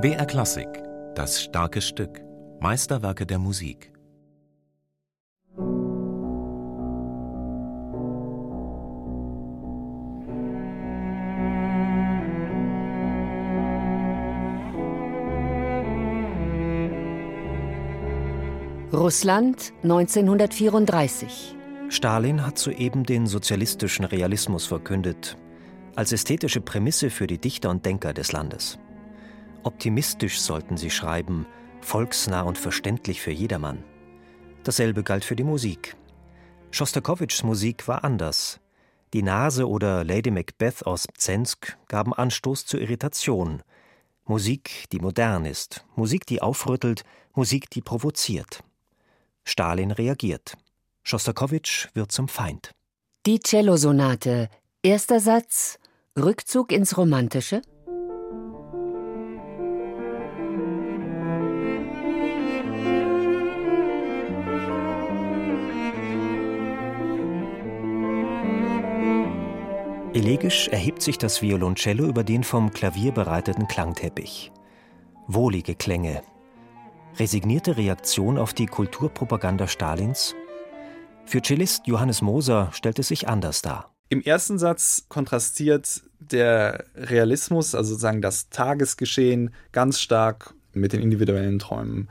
BR Klassik, das starke Stück, Meisterwerke der Musik. Russland 1934. Stalin hat soeben den sozialistischen Realismus verkündet, als ästhetische Prämisse für die Dichter und Denker des Landes. Optimistisch sollten sie schreiben, volksnah und verständlich für jedermann. Dasselbe galt für die Musik. Schostakowitschs Musik war anders. Die Nase oder Lady Macbeth aus Pzensk gaben Anstoß zur Irritation. Musik, die modern ist, Musik, die aufrüttelt, Musik, die provoziert. Stalin reagiert. Schostakowitsch wird zum Feind. Die Cellosonate. Erster Satz. Rückzug ins Romantische. Elegisch erhebt sich das Violoncello über den vom Klavier bereiteten Klangteppich. Wohlige Klänge. Resignierte Reaktion auf die Kulturpropaganda Stalins? Für Cellist Johannes Moser stellt es sich anders dar. Im ersten Satz kontrastiert der Realismus, also sozusagen das Tagesgeschehen, ganz stark mit den individuellen Träumen.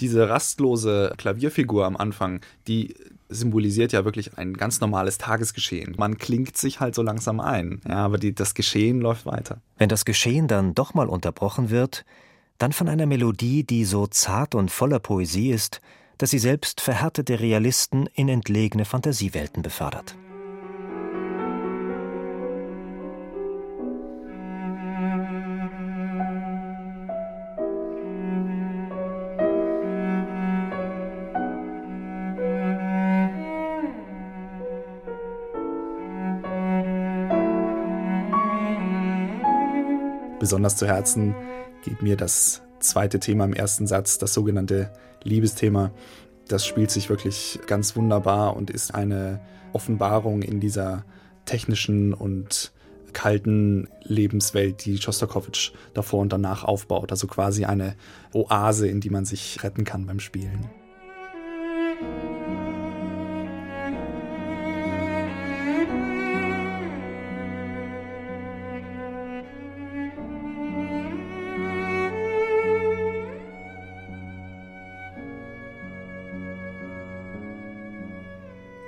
Diese rastlose Klavierfigur am Anfang, die symbolisiert ja wirklich ein ganz normales Tagesgeschehen. Man klingt sich halt so langsam ein, ja, aber die, das Geschehen läuft weiter. Wenn das Geschehen dann doch mal unterbrochen wird, dann von einer Melodie, die so zart und voller Poesie ist, dass sie selbst verhärtete Realisten in entlegene Fantasiewelten befördert. Besonders zu Herzen geht mir das zweite Thema im ersten Satz, das sogenannte Liebesthema. Das spielt sich wirklich ganz wunderbar und ist eine Offenbarung in dieser technischen und kalten Lebenswelt, die Schostakowitsch davor und danach aufbaut. Also quasi eine Oase, in die man sich retten kann beim Spielen.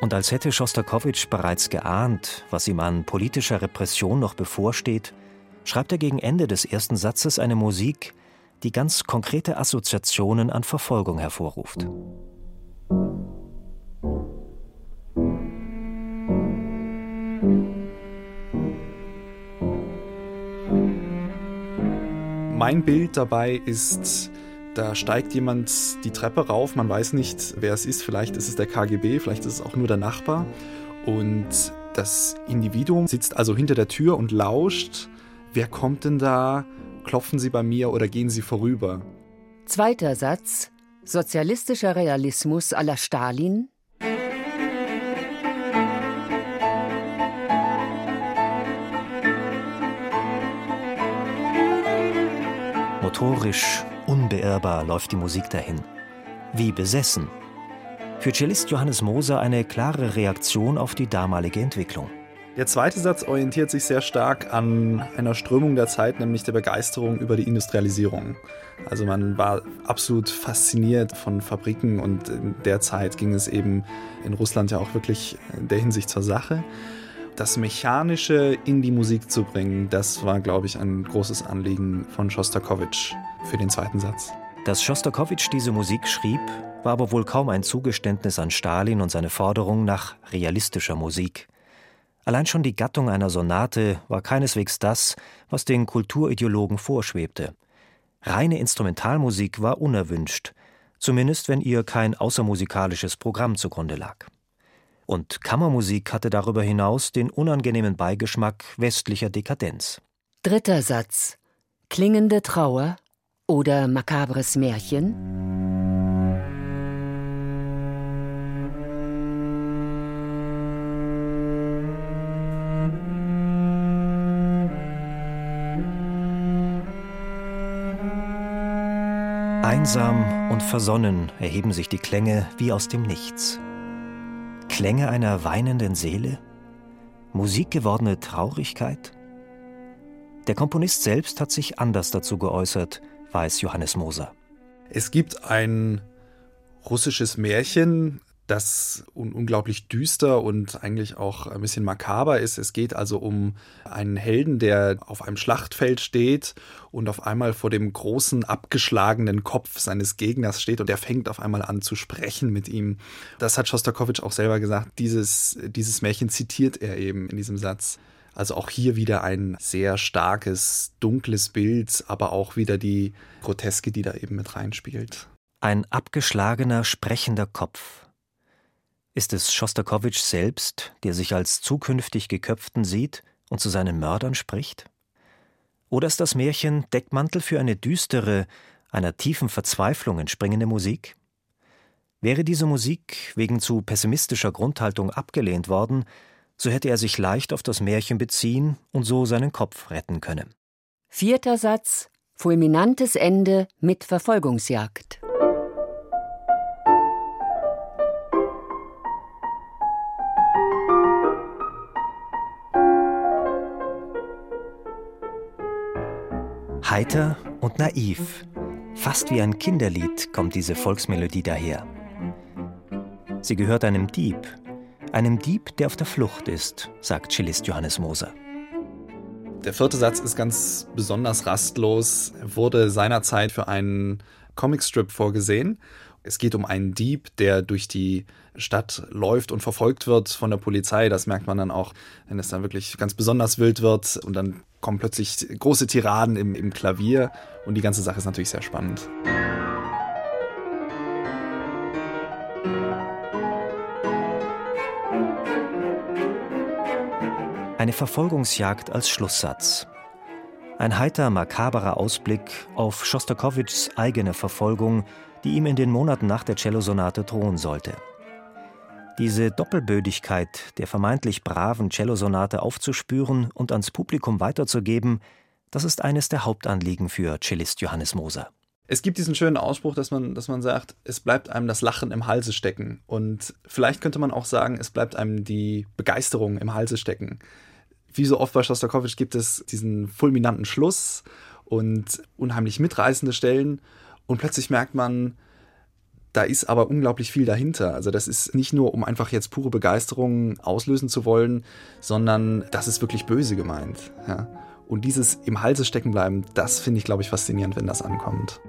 Und als hätte Schostakowitsch bereits geahnt, was ihm an politischer Repression noch bevorsteht, schreibt er gegen Ende des ersten Satzes eine Musik, die ganz konkrete Assoziationen an Verfolgung hervorruft. Mein Bild dabei ist da steigt jemand die Treppe rauf, man weiß nicht, wer es ist. Vielleicht ist es der KGB, vielleicht ist es auch nur der Nachbar. Und das Individuum sitzt also hinter der Tür und lauscht. Wer kommt denn da? Klopfen Sie bei mir oder gehen Sie vorüber? Zweiter Satz. Sozialistischer Realismus à la Stalin. Motorisch Unbeirrbar läuft die Musik dahin. Wie besessen. Für Cellist Johannes Moser eine klare Reaktion auf die damalige Entwicklung. Der zweite Satz orientiert sich sehr stark an einer Strömung der Zeit, nämlich der Begeisterung über die Industrialisierung. Also man war absolut fasziniert von Fabriken und in der Zeit ging es eben in Russland ja auch wirklich in der Hinsicht zur Sache. Das Mechanische in die Musik zu bringen, das war, glaube ich, ein großes Anliegen von Schostakowitsch für den zweiten Satz. Dass Schostakowitsch diese Musik schrieb, war aber wohl kaum ein Zugeständnis an Stalin und seine Forderung nach realistischer Musik. Allein schon die Gattung einer Sonate war keineswegs das, was den Kulturideologen vorschwebte. Reine Instrumentalmusik war unerwünscht, zumindest wenn ihr kein außermusikalisches Programm zugrunde lag und Kammermusik hatte darüber hinaus den unangenehmen Beigeschmack westlicher Dekadenz. Dritter Satz Klingende Trauer oder makabres Märchen? Einsam und versonnen erheben sich die Klänge wie aus dem Nichts. Klänge einer weinenden Seele? Musikgewordene Traurigkeit? Der Komponist selbst hat sich anders dazu geäußert, weiß Johannes Moser. Es gibt ein russisches Märchen, das un unglaublich düster und eigentlich auch ein bisschen makaber ist. Es geht also um einen Helden, der auf einem Schlachtfeld steht und auf einmal vor dem großen abgeschlagenen Kopf seines Gegners steht und der fängt auf einmal an zu sprechen mit ihm. Das hat Schostakowitsch auch selber gesagt. Dieses, dieses Märchen zitiert er eben in diesem Satz. Also auch hier wieder ein sehr starkes, dunkles Bild, aber auch wieder die Groteske, die da eben mit reinspielt. Ein abgeschlagener, sprechender Kopf. Ist es Schostakowitsch selbst, der sich als zukünftig Geköpften sieht und zu seinen Mördern spricht? Oder ist das Märchen Deckmantel für eine düstere, einer tiefen Verzweiflung entspringende Musik? Wäre diese Musik wegen zu pessimistischer Grundhaltung abgelehnt worden, so hätte er sich leicht auf das Märchen beziehen und so seinen Kopf retten können. Vierter Satz Fulminantes Ende mit Verfolgungsjagd. Heiter und naiv, fast wie ein Kinderlied kommt diese Volksmelodie daher. Sie gehört einem Dieb, einem Dieb, der auf der Flucht ist, sagt Cellist Johannes Moser. Der vierte Satz ist ganz besonders rastlos, er wurde seinerzeit für einen Comicstrip vorgesehen. Es geht um einen Dieb, der durch die Stadt läuft und verfolgt wird von der Polizei. Das merkt man dann auch, wenn es dann wirklich ganz besonders wild wird und dann kommen plötzlich große Tiraden im, im Klavier und die ganze Sache ist natürlich sehr spannend. Eine Verfolgungsjagd als Schlusssatz. Ein heiter, makaberer Ausblick auf Schostakowitschs eigene Verfolgung, die ihm in den Monaten nach der Cellosonate drohen sollte. Diese Doppelbödigkeit der vermeintlich braven Cellosonate aufzuspüren und ans Publikum weiterzugeben, das ist eines der Hauptanliegen für Cellist Johannes Moser. Es gibt diesen schönen Ausspruch, dass man, dass man sagt, es bleibt einem das Lachen im Halse stecken. Und vielleicht könnte man auch sagen, es bleibt einem die Begeisterung im Halse stecken wie so oft bei Shostakovich gibt es diesen fulminanten Schluss und unheimlich mitreißende Stellen und plötzlich merkt man, da ist aber unglaublich viel dahinter. Also das ist nicht nur, um einfach jetzt pure Begeisterung auslösen zu wollen, sondern das ist wirklich böse gemeint. Ja. Und dieses im Halse stecken bleiben, das finde ich, glaube ich, faszinierend, wenn das ankommt.